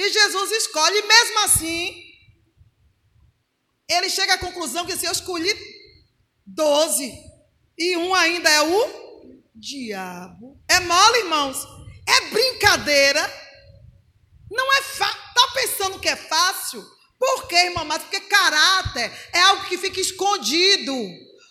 E Jesus escolhe, e mesmo assim, ele chega à conclusão que se eu escolhi doze, e um ainda é o diabo. É mole, irmãos? É brincadeira? Não é fácil. Está pensando que é fácil? Por quê, irmã? Mas porque caráter é algo que fica escondido,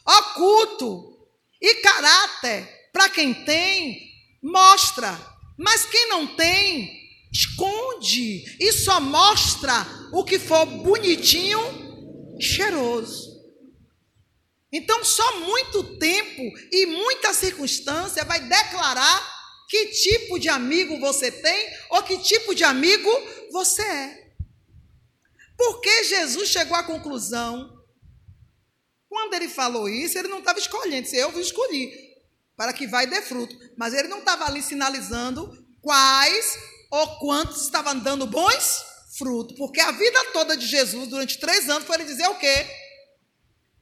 oculto. E caráter, para quem tem, mostra. Mas quem não tem, esconde. E só mostra o que for bonitinho, cheiroso. Então, só muito tempo e muita circunstância vai declarar que tipo de amigo você tem ou que tipo de amigo você é. Porque Jesus chegou à conclusão, quando ele falou isso, ele não estava escolhendo, se eu vos escolhi, para que vai dê fruto. Mas ele não estava ali sinalizando quais ou quantos estavam dando bons frutos. Porque a vida toda de Jesus, durante três anos, foi ele dizer o quê?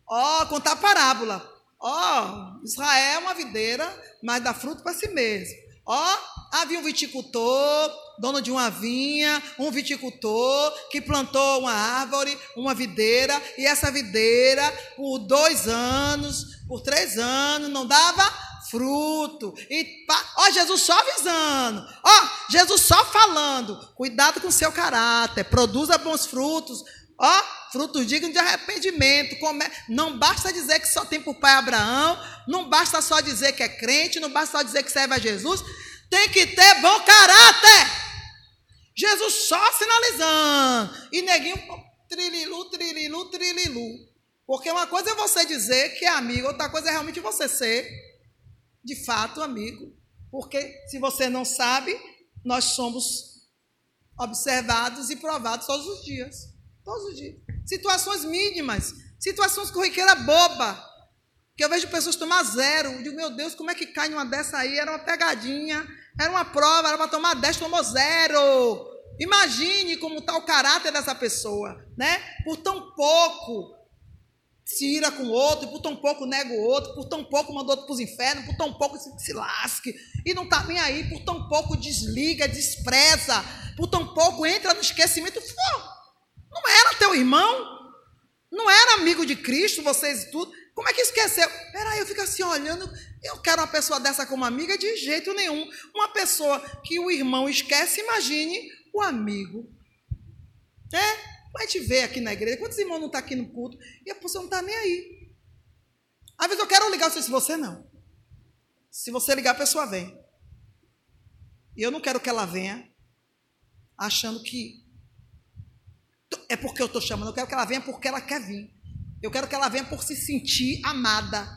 Ó, oh, contar parábola. Ó, oh, Israel é uma videira, mas dá fruto para si mesmo. Ó, havia um viticultor, dono de uma vinha, um viticultor que plantou uma árvore, uma videira, e essa videira, por dois anos, por três anos, não dava fruto. E ó, Jesus só avisando, ó, Jesus só falando, cuidado com o seu caráter, produza bons frutos, ó, frutos dignos de arrependimento. Não basta dizer que só tem por pai Abraão, não basta só dizer que é crente, não basta só dizer que serve a Jesus, tem que ter bom caráter. Jesus só sinalizando. E neguinho, trililu, trililu, trililu. Porque uma coisa é você dizer que é amigo, outra coisa é realmente você ser, de fato, amigo. Porque se você não sabe, nós somos observados e provados todos os dias. Todos os dias. Situações mínimas, situações corriqueira boba. Que eu vejo pessoas tomar zero. Eu digo, meu Deus, como é que cai numa dessa aí? Era uma pegadinha, era uma prova, era para tomar dez, tomou zero. Imagine como está o caráter dessa pessoa, né? Por tão pouco se ira com o outro, por tão pouco nega o outro, por tão pouco manda outro para os infernos, por tão pouco se, se lasque, e não está nem aí, por tão pouco desliga, despreza, por tão pouco entra no esquecimento. Pô, não era teu irmão? Não era amigo de Cristo, vocês e tudo? Como é que esqueceu? Peraí, eu fico assim olhando, eu quero uma pessoa dessa como amiga de jeito nenhum. Uma pessoa que o irmão esquece, imagine o amigo. É? A gente vê aqui na igreja, quantos irmãos não estão tá aqui no culto e a pessoa não está nem aí. Às vezes eu quero ligar, se você não. Se você ligar, a pessoa vem. E eu não quero que ela venha achando que é porque eu estou chamando, eu quero que ela venha porque ela quer vir. Eu quero que ela venha por se sentir amada.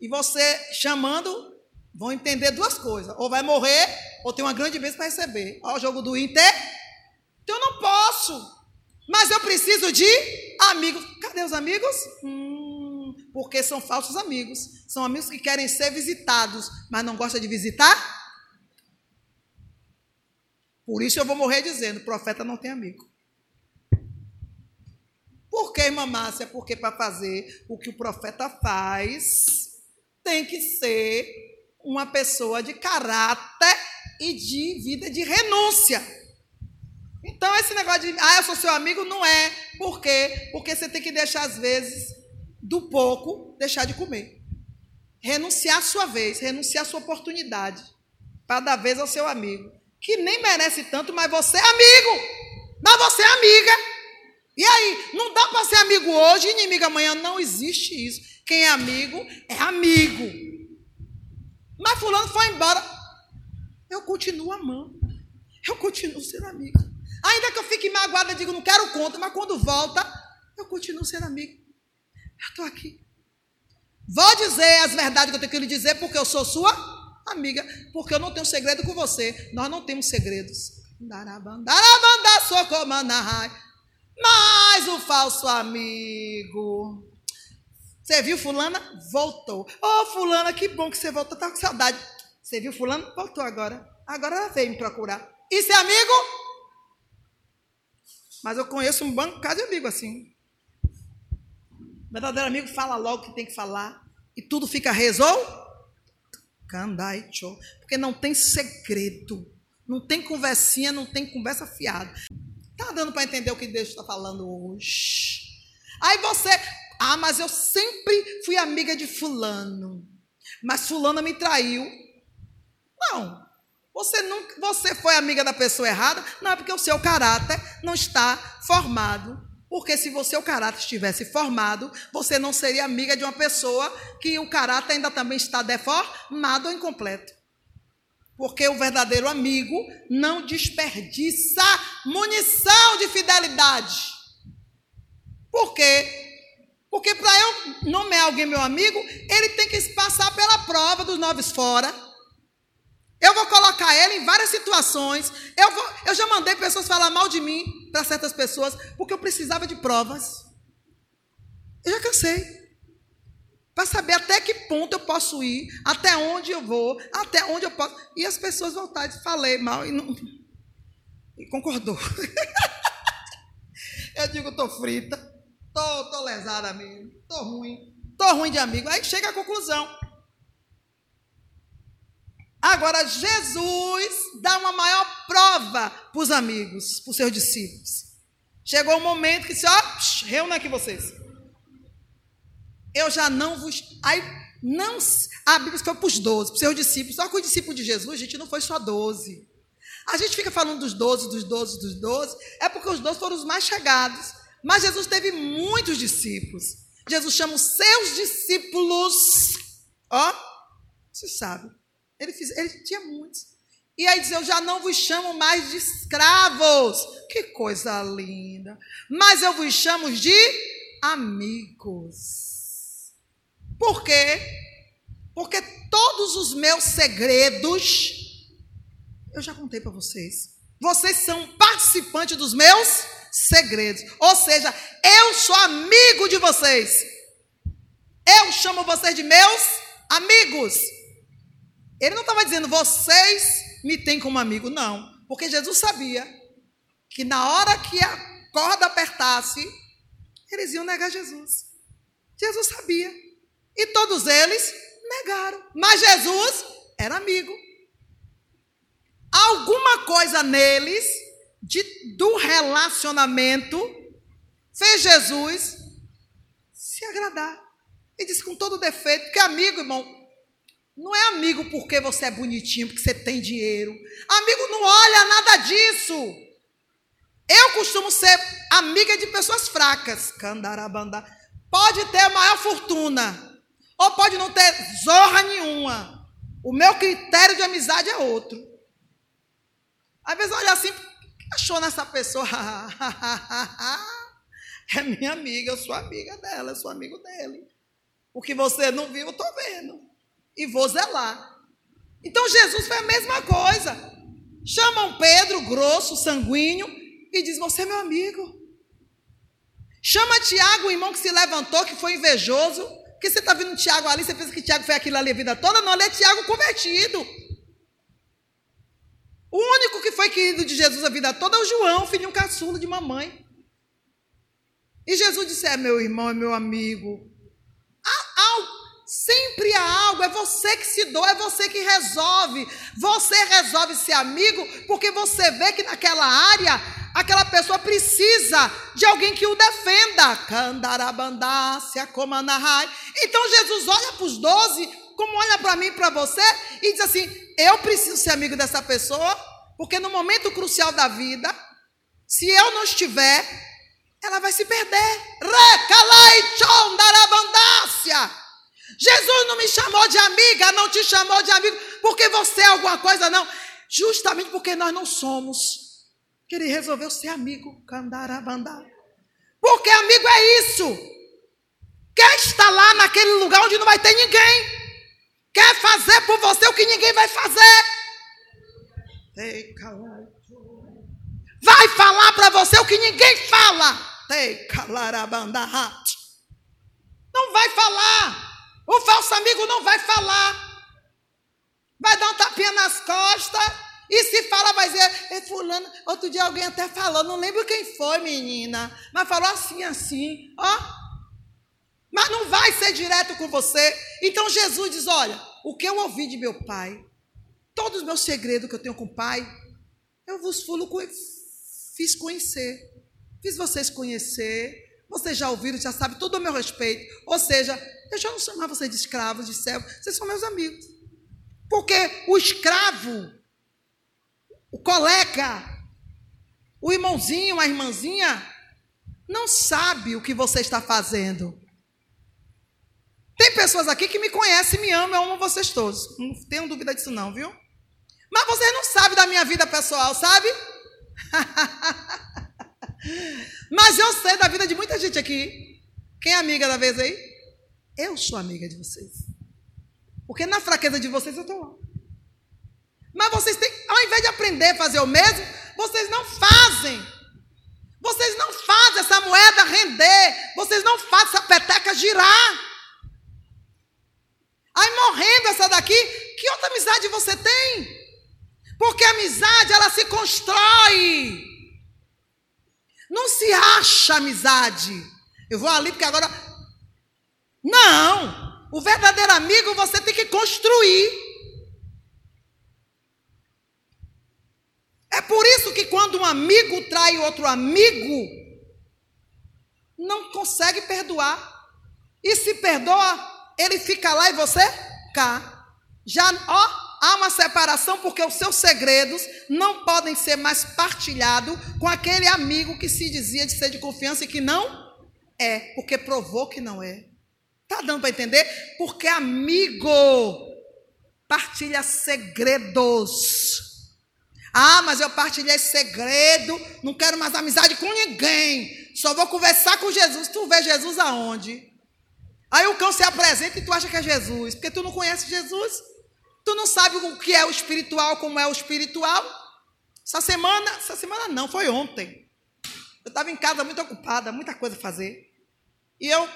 E você chamando, vão entender duas coisas. Ou vai morrer, ou tem uma grande bênção para receber. Olha o jogo do Inter. Então eu não posso. Mas eu preciso de amigos. Cadê os amigos? Hum, porque são falsos amigos. São amigos que querem ser visitados, mas não gostam de visitar. Por isso eu vou morrer dizendo: profeta não tem amigo. Por que, irmã Márcia? Porque para fazer o que o profeta faz, tem que ser uma pessoa de caráter e de vida de renúncia. Então, esse negócio de, ah, eu sou seu amigo, não é. Por quê? Porque você tem que deixar, às vezes, do pouco, deixar de comer. Renunciar a sua vez, renunciar a sua oportunidade, para dar vez ao seu amigo, que nem merece tanto, mas você é amigo. Mas você é amiga. E aí, não dá para ser amigo hoje e inimigo amanhã. Não existe isso. Quem é amigo é amigo. Mas fulano foi embora. Eu continuo amando. Eu continuo sendo amigo. Ainda que eu fique magoada, digo, não quero conta, mas quando volta, eu continuo sendo amigo. Eu estou aqui. Vou dizer as verdades que eu tenho que lhe dizer, porque eu sou sua amiga. Porque eu não tenho segredo com você. Nós não temos segredos. Mas o falso amigo. Você viu fulana? Voltou. Ô, oh, fulana, que bom que você voltou. Tá com saudade. Você viu fulano? Voltou agora. Agora ela veio me procurar. Isso é amigo? Mas eu conheço um banco de amigo assim. O verdadeiro amigo fala logo o que tem que falar. E tudo fica resolvido. Porque não tem segredo. Não tem conversinha, não tem conversa fiada. Tá dando para entender o que Deus está falando hoje? Aí você, ah, mas eu sempre fui amiga de fulano. Mas fulana me traiu. Não. Você nunca, você foi amiga da pessoa errada? Não, é porque o seu caráter não está formado. Porque se o seu caráter estivesse formado, você não seria amiga de uma pessoa que o caráter ainda também está deformado ou incompleto. Porque o verdadeiro amigo não desperdiça munição de fidelidade. Por quê? Porque para eu nomear alguém meu amigo, ele tem que passar pela prova dos noves fora. Eu vou colocar ele em várias situações. Eu, vou, eu já mandei pessoas falar mal de mim para certas pessoas, porque eu precisava de provas. Eu já cansei. Para saber até que ponto eu posso ir, até onde eu vou, até onde eu posso. E as pessoas voltaram e falei mal e, não, e concordou. eu digo, estou frita, estou tô, tô lesada mesmo, estou ruim, estou ruim de amigo. Aí chega a conclusão. Agora, Jesus dá uma maior prova para os amigos, para os seus discípulos. Chegou o um momento que disse: ó, reúna aqui vocês. Eu já não vos. Aí, não. A Bíblia foi para os doze, para os seus discípulos. Só que o discípulo de Jesus, gente, não foi só doze. A gente fica falando dos doze, dos doze, dos doze, é porque os doze foram os mais chegados. Mas Jesus teve muitos discípulos. Jesus chama os seus discípulos. Ó, você sabe ele, ele tinha muitos. E aí diz: Eu já não vos chamo mais de escravos. Que coisa linda. Mas eu vos chamo de amigos. Por quê? Porque todos os meus segredos eu já contei para vocês. Vocês são participantes dos meus segredos. Ou seja, eu sou amigo de vocês. Eu chamo vocês de meus amigos. Ele não estava dizendo, vocês me têm como amigo, não. Porque Jesus sabia que na hora que a corda apertasse, eles iam negar Jesus. Jesus sabia. E todos eles negaram. Mas Jesus era amigo. Alguma coisa neles, de, do relacionamento, fez Jesus se agradar. E disse com todo defeito, porque amigo, irmão, não é amigo porque você é bonitinho, porque você tem dinheiro. Amigo não olha nada disso. Eu costumo ser amiga de pessoas fracas. Candarabanda. Pode ter a maior fortuna. Ou pode não ter zorra nenhuma. O meu critério de amizade é outro. Às vezes olha assim, achou nessa pessoa? é minha amiga, eu sou amiga dela, eu sou amigo dele. O que você não viu, eu estou vendo e vou zelar. Então Jesus foi a mesma coisa. Chamam Pedro, grosso, sanguíneo, e diz: Você é meu amigo. Chama Tiago, o irmão que se levantou, que foi invejoso. Porque você está vendo Tiago ali, você pensa que Tiago foi aquilo ali a vida toda? Não, ele é Tiago convertido. O único que foi querido de Jesus a vida toda é o João, filhinho caçula de mamãe. E Jesus disse: É meu irmão, é meu amigo. Sempre há algo, é você que se doa, é você que resolve. Você resolve ser amigo porque você vê que naquela área aquela pessoa precisa de alguém que o defenda. Então Jesus olha para os doze, como olha para mim e para você, e diz assim: Eu preciso ser amigo dessa pessoa, porque no momento crucial da vida, se eu não estiver, ela vai se perder. Recalai chondarabandássia. Jesus não me chamou de amiga, não te chamou de amigo, porque você é alguma coisa, não. Justamente porque nós não somos. Que ele resolveu ser amigo. Porque amigo é isso. Quer estar lá naquele lugar onde não vai ter ninguém. Quer fazer por você o que ninguém vai fazer. Vai falar para você o que ninguém fala. Não vai falar. O falso amigo não vai falar. Vai dar um tapinha nas costas. E se fala, vai dizer, é fulano. Outro dia alguém até falou, não lembro quem foi, menina. Mas falou assim, assim, ó. Mas não vai ser direto com você. Então Jesus diz: olha, o que eu ouvi de meu pai, todos os meus segredos que eu tenho com o pai, eu vos fulo, fiz conhecer. Fiz vocês conhecer. Vocês já ouviram, já sabem tudo a meu respeito. Ou seja, eu já não chamar vocês de escravos, de servos. Vocês são meus amigos. Porque o escravo, o colega, o irmãozinho, a irmãzinha, não sabe o que você está fazendo. Tem pessoas aqui que me conhecem, me amam, eu amo vocês todos. Não tenho dúvida disso não, viu? Mas vocês não sabem da minha vida pessoal, sabe? Mas eu sei da vida de muita gente aqui. Quem é amiga da vez aí? Eu sou amiga de vocês. Porque na fraqueza de vocês eu estou lá. Mas vocês têm, ao invés de aprender a fazer o mesmo, vocês não fazem. Vocês não fazem essa moeda render. Vocês não fazem essa peteca girar. Aí morrendo essa daqui, que outra amizade você tem? Porque a amizade, ela se constrói. Não se acha amizade. Eu vou ali porque agora. Não! O verdadeiro amigo você tem que construir. É por isso que quando um amigo trai outro amigo, não consegue perdoar. E se perdoa, ele fica lá e você cá. Já, ó, há uma separação porque os seus segredos não podem ser mais partilhados com aquele amigo que se dizia de ser de confiança e que não é, porque provou que não é. Tá dando para entender? Porque amigo partilha segredos. Ah, mas eu partilhei segredo, não quero mais amizade com ninguém. Só vou conversar com Jesus. Tu vê Jesus aonde? Aí o cão se apresenta e tu acha que é Jesus, porque tu não conhece Jesus. Tu não sabe o que é o espiritual, como é o espiritual? Essa semana, essa semana não, foi ontem. Eu estava em casa muito ocupada, muita coisa a fazer. E eu,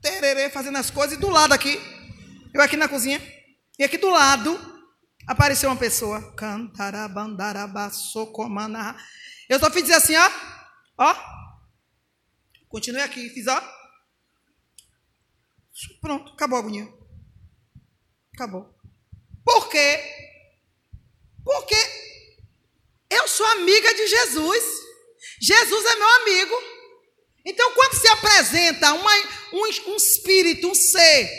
tererê, fazendo as coisas, e do lado aqui, eu aqui na cozinha, e aqui do lado, apareceu uma pessoa. Eu só fiz dizer assim, ó. Ó. Continuei aqui, fiz ó. Pronto, acabou a agonia. Acabou. Por quê? Porque eu sou amiga de Jesus. Jesus é meu amigo. Então, quando se apresenta uma, um, um espírito, um ser,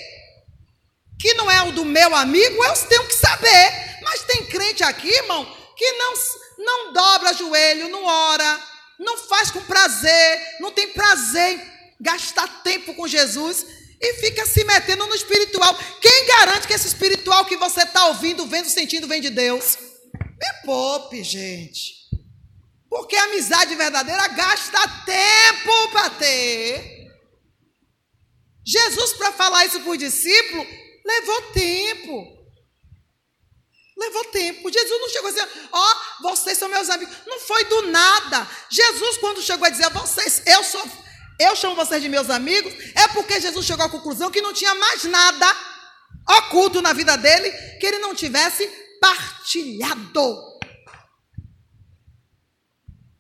que não é o do meu amigo, eu tenho que saber. Mas tem crente aqui, irmão, que não, não dobra joelho, não ora, não faz com prazer, não tem prazer em gastar tempo com Jesus e fica se metendo no espiritual. Quem garante que esse espiritual que você está ouvindo, vendo, sentindo, vem de Deus? Me poupe, gente. Porque a amizade verdadeira gasta tempo para ter. Jesus, para falar isso para o discípulo, levou tempo. Levou tempo. Jesus não chegou a dizer, ó, oh, vocês são meus amigos. Não foi do nada. Jesus, quando chegou a dizer, vocês, eu sou eu chamo vocês de meus amigos, é porque Jesus chegou à conclusão que não tinha mais nada oculto na vida dele que ele não tivesse partilhado.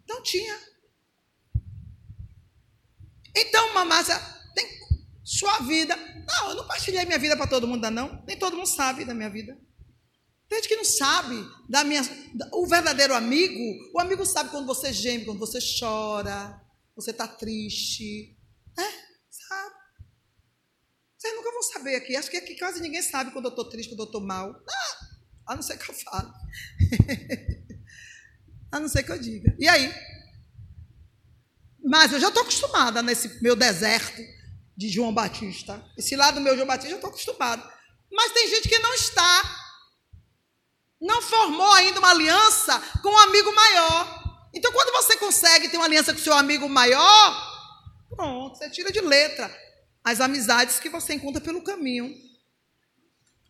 Não tinha. Então, Mamácia, tem sua vida. Não, eu não partilhei minha vida para todo mundo, não. Nem todo mundo sabe da minha vida. Tem gente que não sabe da minha. O verdadeiro amigo, o amigo sabe quando você geme, quando você chora, você está triste. É, sabe? Vocês nunca vão saber aqui. Acho que aqui quase ninguém sabe quando eu estou triste, quando eu estou mal. Ah, a não ser que eu fale. a não ser que eu diga. E aí? Mas eu já estou acostumada nesse meu deserto de João Batista. Esse lado do meu João Batista eu estou acostumada. Mas tem gente que não está. Não formou ainda uma aliança com um amigo maior. Então, quando você consegue ter uma aliança com seu amigo maior, pronto, você tira de letra as amizades que você encontra pelo caminho.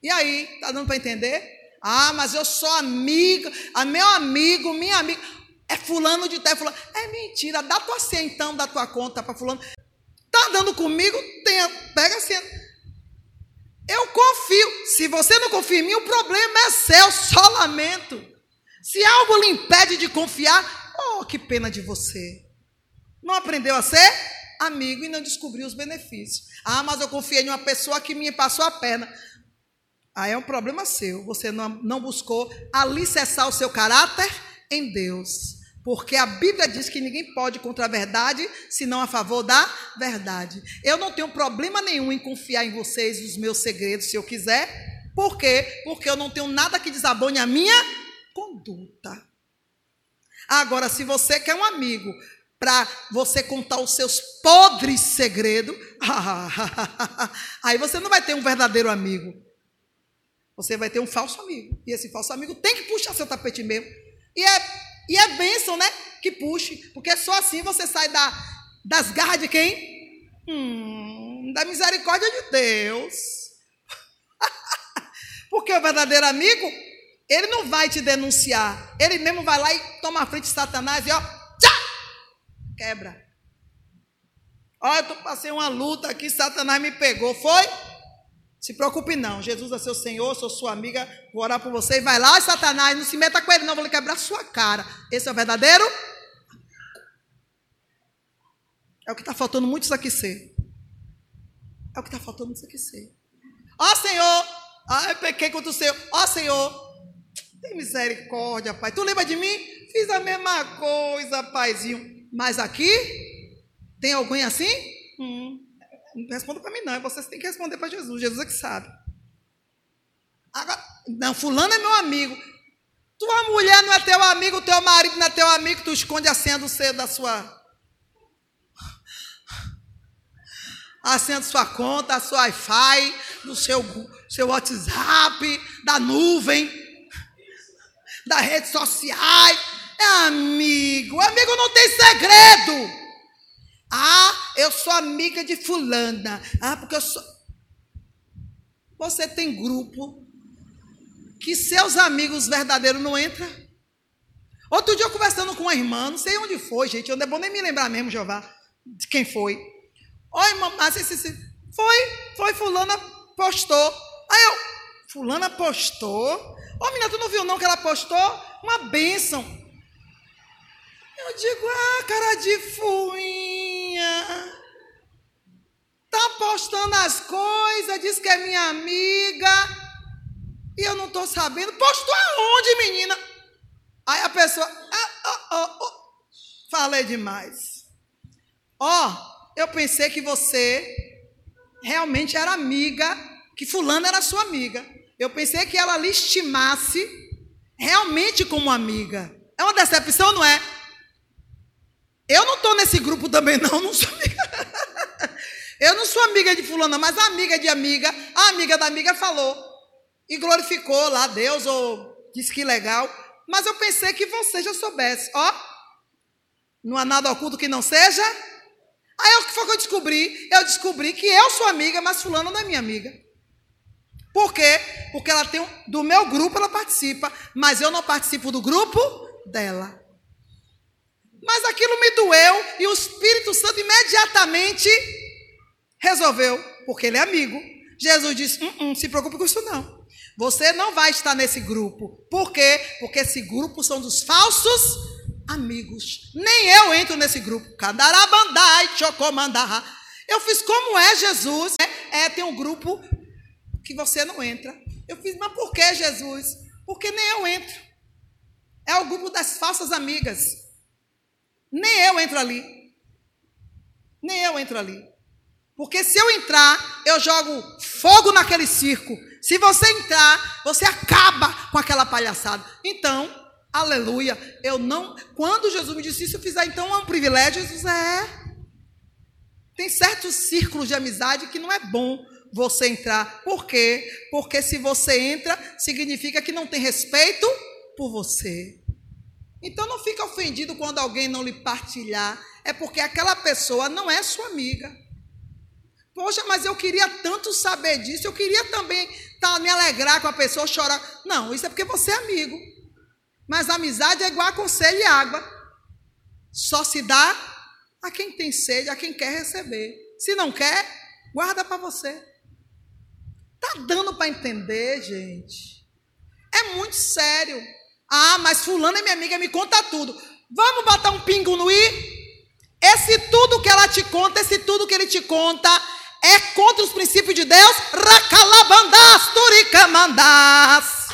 E aí, tá dando para entender? Ah, mas eu sou amiga, a meu amigo, minha amiga, é fulano de tal, fulano. É mentira, dá tua senha então da tua conta para fulano. Tá andando comigo? Tem, pega a senha. Eu confio. Se você não confia em mim, o problema é seu, só lamento. Se algo lhe impede de confiar, Oh, que pena de você. Não aprendeu a ser amigo e não descobriu os benefícios. Ah, mas eu confiei em uma pessoa que me passou a perna. Aí é um problema seu. Você não, não buscou alicerçar o seu caráter em Deus. Porque a Bíblia diz que ninguém pode contra a verdade, senão a favor da verdade. Eu não tenho problema nenhum em confiar em vocês os meus segredos, se eu quiser. Por quê? Porque eu não tenho nada que desabone a minha conduta. Agora, se você quer um amigo para você contar os seus podres segredos, aí você não vai ter um verdadeiro amigo. Você vai ter um falso amigo. E esse falso amigo tem que puxar seu tapete mesmo. E é, e é bênção, né? Que puxe. Porque só assim você sai da, das garras de quem? Hum, da misericórdia de Deus. porque o verdadeiro amigo, ele não vai te denunciar. Ele mesmo vai lá e toma a frente de Satanás e ó, tchá, quebra. Olha, eu passei uma luta aqui, Satanás me pegou. Foi? Se preocupe não. Jesus é seu Senhor, sou sua amiga, vou orar por você. E vai lá, Satanás, não se meta com ele não, vou lhe quebrar sua cara. Esse é o verdadeiro? É o que está faltando muitos aqui ser. É o que está faltando muitos aqui ser. Ó Senhor, ai, pequei contra o Senhor. Ó Senhor, tem misericórdia, Pai. Tu lembra de mim? Fiz a mesma coisa, Paizinho. Mas aqui, tem alguém assim? Hum. Não responda para mim, não. Vocês têm que responder para Jesus. Jesus é que sabe. Agora, não, fulano é meu amigo. Tua mulher não é teu amigo, teu marido não é teu amigo, tu esconde a senha do seu, da sua. A senha da sua conta, a sua Wi-Fi, do seu, seu WhatsApp, da nuvem, das redes sociais. É amigo. Amigo não tem segredo. Ah, eu sou amiga de fulana. Ah, porque eu sou. Você tem grupo que seus amigos verdadeiros não entram. Outro dia eu conversando com uma irmã, não sei onde foi, gente, não é bom nem me lembrar mesmo, Jeová, de quem foi. Oi, mamãe, foi, foi fulana postou. Aí eu, fulana postou? Ô, menina, tu não viu não que ela postou? Uma bênção. Eu digo, ah, cara de fuinha. Tá postando as coisas, diz que é minha amiga. E eu não estou sabendo. Postou aonde, menina? Aí a pessoa. Ah, oh, oh, oh. Falei demais. Ó, oh, eu pensei que você realmente era amiga, que fulano era sua amiga. Eu pensei que ela lhe estimasse realmente como amiga. É uma decepção, não é? Eu não estou nesse grupo também, não, não sou amiga. Eu não sou amiga de fulana, mas a amiga de amiga, a amiga da amiga falou. E glorificou lá Deus, ou disse que legal. Mas eu pensei que você já soubesse. Ó, não há nada oculto que não seja. Aí o que foi que eu descobri? Eu descobri que eu sou amiga, mas fulana não é minha amiga. Por quê? Porque ela tem do meu grupo ela participa, mas eu não participo do grupo dela. Mas aquilo me doeu e o Espírito Santo imediatamente resolveu, porque ele é amigo. Jesus disse: hum, hum, se preocupe com isso não. Você não vai estar nesse grupo. Por quê? Porque esse grupo são dos falsos amigos. Nem eu entro nesse grupo. Cadarabandai, chocomandá. Eu fiz como é Jesus. É, é, tem um grupo que você não entra. Eu fiz, mas por que Jesus? Porque nem eu entro. É o grupo das falsas amigas. Nem eu entro ali. Nem eu entro ali. Porque se eu entrar, eu jogo fogo naquele circo. Se você entrar, você acaba com aquela palhaçada. Então, aleluia, eu não. Quando Jesus me disse isso, eu fizer então é um privilégio. Jesus é. Tem certos círculos de amizade que não é bom você entrar. Por quê? Porque se você entra, significa que não tem respeito por você. Então não fica ofendido quando alguém não lhe partilhar, é porque aquela pessoa não é sua amiga. Poxa, mas eu queria tanto saber disso, eu queria também tá, me alegrar com a pessoa, chorar. Não, isso é porque você é amigo. Mas amizade é igual a conselho e água. Só se dá a quem tem sede, a quem quer receber. Se não quer, guarda para você. Tá dando para entender, gente? É muito sério. Ah, mas fulano é minha amiga, me conta tudo. Vamos botar um pingo no i? Esse tudo que ela te conta, esse tudo que ele te conta, é contra os princípios de Deus? Racalabandás, turicamandás.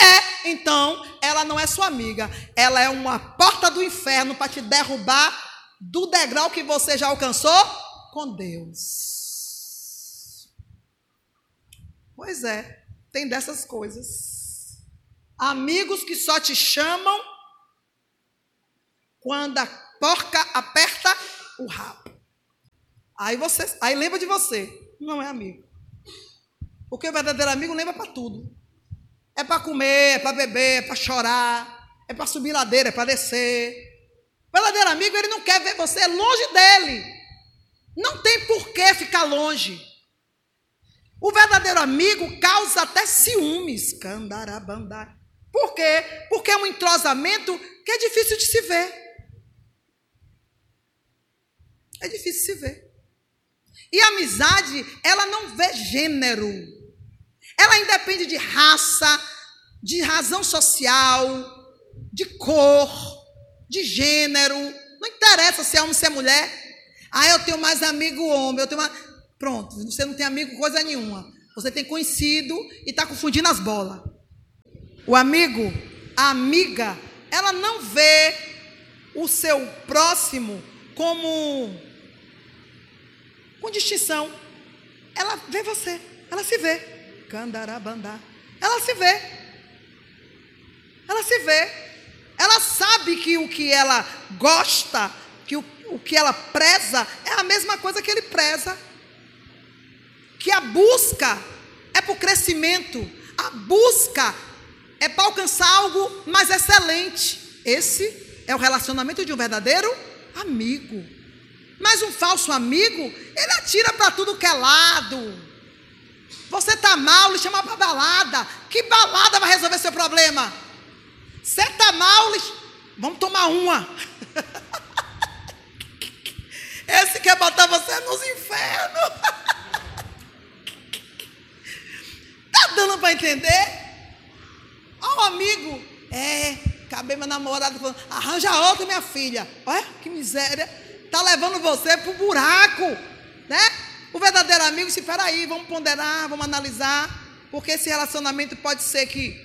É, então, ela não é sua amiga. Ela é uma porta do inferno para te derrubar do degrau que você já alcançou com Deus. Pois é, tem dessas coisas. Amigos que só te chamam quando a porca aperta o rabo. Aí você, aí lembra de você, não é amigo. Porque o verdadeiro amigo lembra para tudo. É para comer, é para beber, é para chorar, é para subir ladeira, é para descer. O verdadeiro amigo, ele não quer ver você longe dele. Não tem por que ficar longe. O verdadeiro amigo causa até ciúmes. Candarabandá. Por quê? Porque é um entrosamento que é difícil de se ver. É difícil se ver. E a amizade, ela não vê gênero. Ela independe de raça, de razão social, de cor, de gênero. Não interessa se é homem, se é mulher. Ah, eu tenho mais amigo homem, eu tenho mais... Pronto, você não tem amigo coisa nenhuma. Você tem conhecido e está confundindo as bolas. O amigo, a amiga, ela não vê o seu próximo como com distinção. Ela vê você, ela se vê. Candarabandá. Ela se vê. Ela se vê. Ela sabe que o que ela gosta, que o, o que ela preza, é a mesma coisa que ele preza. Que a busca é para o crescimento. A busca é para alcançar algo mais excelente. Esse é o relacionamento de um verdadeiro amigo. Mas um falso amigo, ele atira para tudo que é lado. Você está mal, lhe chama para balada. Que balada vai resolver seu problema? Você está mal, lhe... vamos tomar uma. Esse quer botar você nos infernos. Tá dando para entender? Ó, oh, amigo, é, acabei meu namorado falando, arranja outra, minha filha. Olha que miséria está levando você para o buraco, né? O verdadeiro amigo, se peraí, vamos ponderar, vamos analisar, porque esse relacionamento pode ser que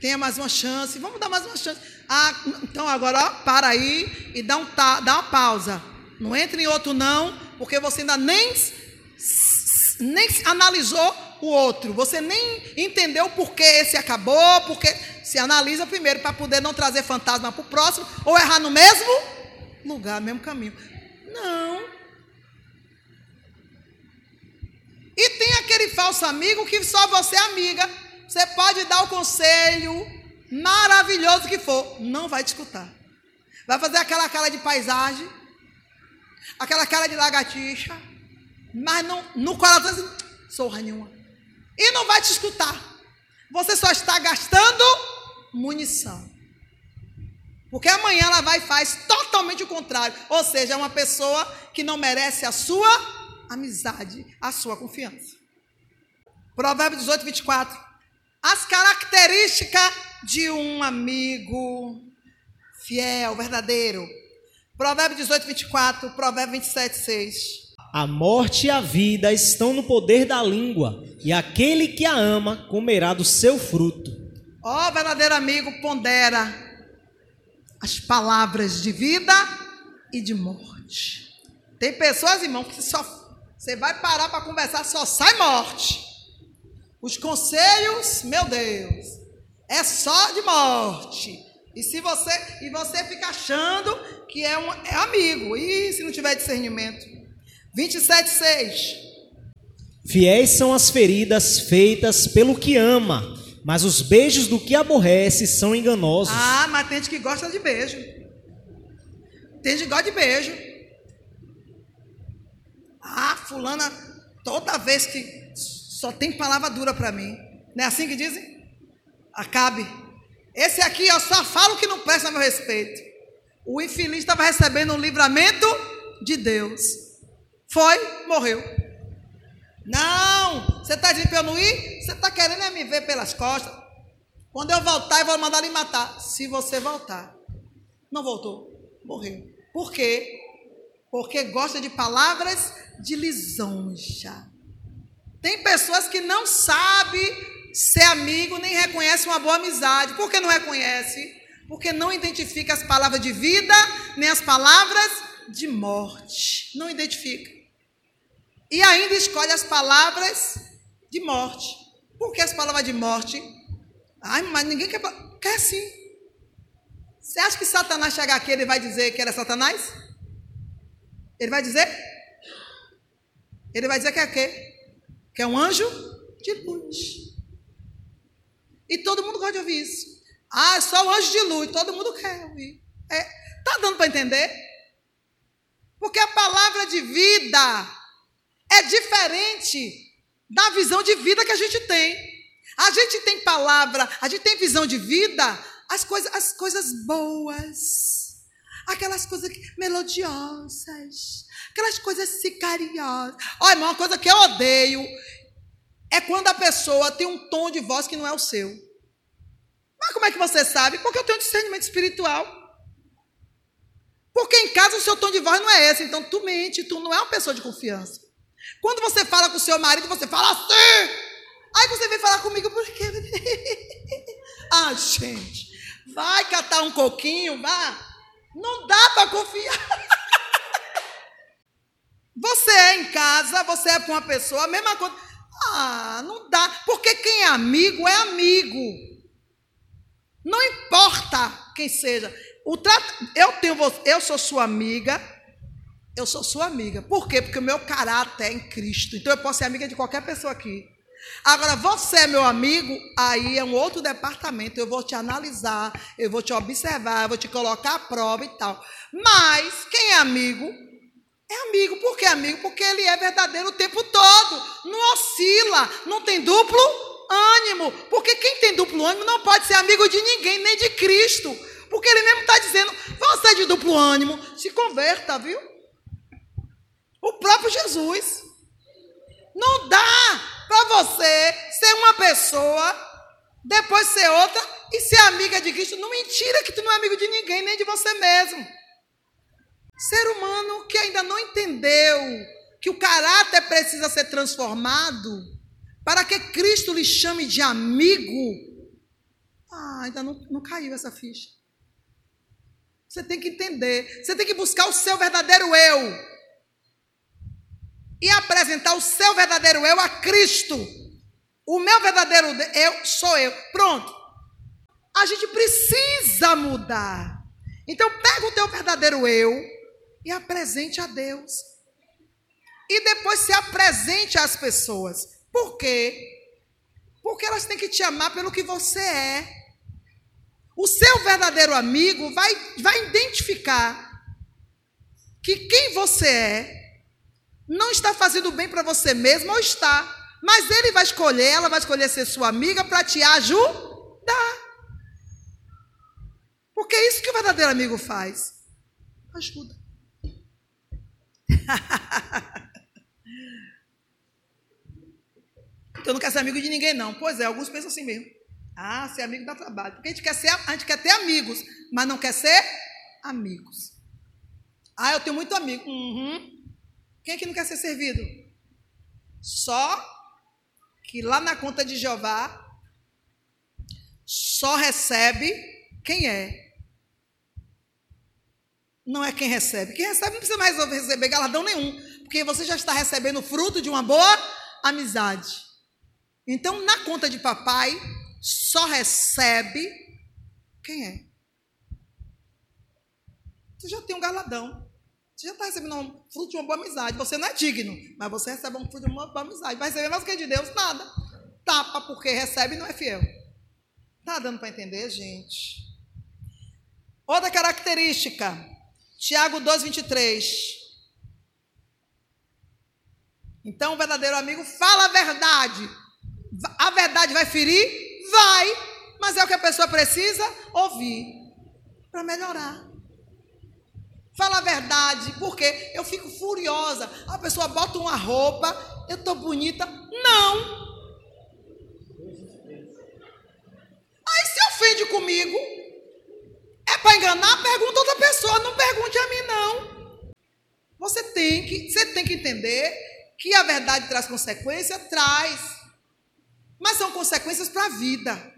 tenha mais uma chance, vamos dar mais uma chance. Ah, então agora, ó, para aí e dá, um ta, dá uma pausa. Não entre em outro não, porque você ainda nem, nem analisou o outro. Você nem entendeu por que esse acabou, porque se analisa primeiro para poder não trazer fantasma para o próximo ou errar no mesmo lugar, mesmo caminho. Não. E tem aquele falso amigo que só você é amiga. Você pode dar o conselho maravilhoso que for, não vai te escutar. Vai fazer aquela cara de paisagem, aquela cara de lagartixa, mas não, no coração assim, sorra nenhuma. E não vai te escutar. Você só está gastando munição. Porque amanhã ela vai e faz totalmente o contrário. Ou seja, é uma pessoa que não merece a sua amizade, a sua confiança. Provérbio 18, 24. As características de um amigo fiel, verdadeiro. Provérbio 18, 24. Provérbio 27, 6. A morte e a vida estão no poder da língua, e aquele que a ama comerá do seu fruto. Ó, oh, verdadeiro amigo, pondera as palavras de vida e de morte. Tem pessoas, irmão, que só você vai parar para conversar, só sai morte. Os conselhos, meu Deus, é só de morte. E se você e você fica achando que é um é amigo, e se não tiver discernimento? 27:6 Fiéis são as feridas feitas pelo que ama, mas os beijos do que aborrece são enganosos. Ah, mas tem gente que gosta de beijo. Tem gente que gosta de beijo. Ah, fulana, toda vez que só tem palavra dura para mim. Não é assim que dizem? Acabe. Esse aqui eu só falo que não presta a meu respeito. O infeliz estava recebendo um livramento de Deus. Foi, morreu. Não, você está dizendo para eu não ir? Você está querendo é me ver pelas costas. Quando eu voltar, eu vou mandar ele matar. Se você voltar. Não voltou, morreu. Por quê? Porque gosta de palavras de lisonja. Tem pessoas que não sabem ser amigo, nem reconhece uma boa amizade. Por que não reconhece? Porque não identifica as palavras de vida, nem as palavras de morte. Não identifica. E ainda escolhe as palavras de morte. Por que as palavras de morte? Ai, mas ninguém quer. Quer sim. Você acha que Satanás chegar aqui, ele vai dizer que era Satanás? Ele vai dizer? Ele vai dizer que é o quê? Que é um anjo de luz. E todo mundo gosta de ouvir isso. Ah, é só o anjo de luz. Todo mundo quer ouvir. É, tá dando para entender? Porque a palavra de vida é diferente da visão de vida que a gente tem. A gente tem palavra, a gente tem visão de vida, as coisas, as coisas boas, aquelas coisas melodiosas, aquelas coisas sicariosas. Olha, uma coisa que eu odeio é quando a pessoa tem um tom de voz que não é o seu. Mas como é que você sabe? Porque eu tenho discernimento espiritual. Porque em casa o seu tom de voz não é esse, então tu mente, tu não é uma pessoa de confiança. Quando você fala com o seu marido, você fala assim. Aí você vem falar comigo, por quê? ah, gente, vai catar um coquinho, vá. Não dá para confiar. Você é em casa, você é com uma pessoa, a mesma coisa. Ah, não dá. Porque quem é amigo é amigo. Não importa quem seja. O trato, eu tenho eu sou sua amiga, eu sou sua amiga. Por quê? Porque o meu caráter é em Cristo. Então eu posso ser amiga de qualquer pessoa aqui. Agora, você é meu amigo, aí é um outro departamento. Eu vou te analisar, eu vou te observar, eu vou te colocar à prova e tal. Mas, quem é amigo, é amigo. Por que amigo? Porque ele é verdadeiro o tempo todo. Não oscila, não tem duplo ânimo. Porque quem tem duplo ânimo não pode ser amigo de ninguém, nem de Cristo. Porque ele mesmo está dizendo: você é de duplo ânimo, se converta, viu? O próprio Jesus. Não dá para você ser uma pessoa, depois ser outra e ser amiga de Cristo. Não mentira que tu não é amigo de ninguém, nem de você mesmo. Ser humano que ainda não entendeu que o caráter precisa ser transformado para que Cristo lhe chame de amigo. Ah, ainda não, não caiu essa ficha. Você tem que entender. Você tem que buscar o seu verdadeiro eu e apresentar o seu verdadeiro eu a Cristo. O meu verdadeiro eu sou eu. Pronto. A gente precisa mudar. Então pega o teu verdadeiro eu e apresente a Deus. E depois se apresente às pessoas. Por quê? Porque elas têm que te amar pelo que você é. O seu verdadeiro amigo vai, vai identificar que quem você é está fazendo bem para você mesmo ou está. Mas ele vai escolher, ela vai escolher ser sua amiga para te ajudar. Porque é isso que o verdadeiro amigo faz. Ajuda. então não quer ser amigo de ninguém, não. Pois é, alguns pensam assim mesmo. Ah, ser amigo dá trabalho. Porque a gente quer ser, a gente quer ter amigos, mas não quer ser amigos. Ah, eu tenho muito amigo. Uhum. Quem é que não quer ser servido? Só que lá na conta de Jeová só recebe quem é. Não é quem recebe. Quem recebe não precisa mais receber galardão nenhum, porque você já está recebendo fruto de uma boa amizade. Então, na conta de papai, só recebe quem é. Você já tem um galardão. Você já está recebendo um fruto de uma boa amizade. Você não é digno, mas você recebe um fruto de uma boa amizade. Vai receber mais o que de Deus? Nada. Tapa porque recebe e não é fiel. Está dando para entender, gente? Outra característica. Tiago 2, 23. Então, o verdadeiro amigo fala a verdade. A verdade vai ferir? Vai. Mas é o que a pessoa precisa ouvir para melhorar. Fala a verdade, porque eu fico furiosa. A pessoa bota uma roupa, eu estou bonita. Não. Aí se ofende comigo, é para enganar, pergunta outra pessoa, não pergunte a mim não. Você tem que, você tem que entender que a verdade traz consequência, traz. Mas são consequências para a vida.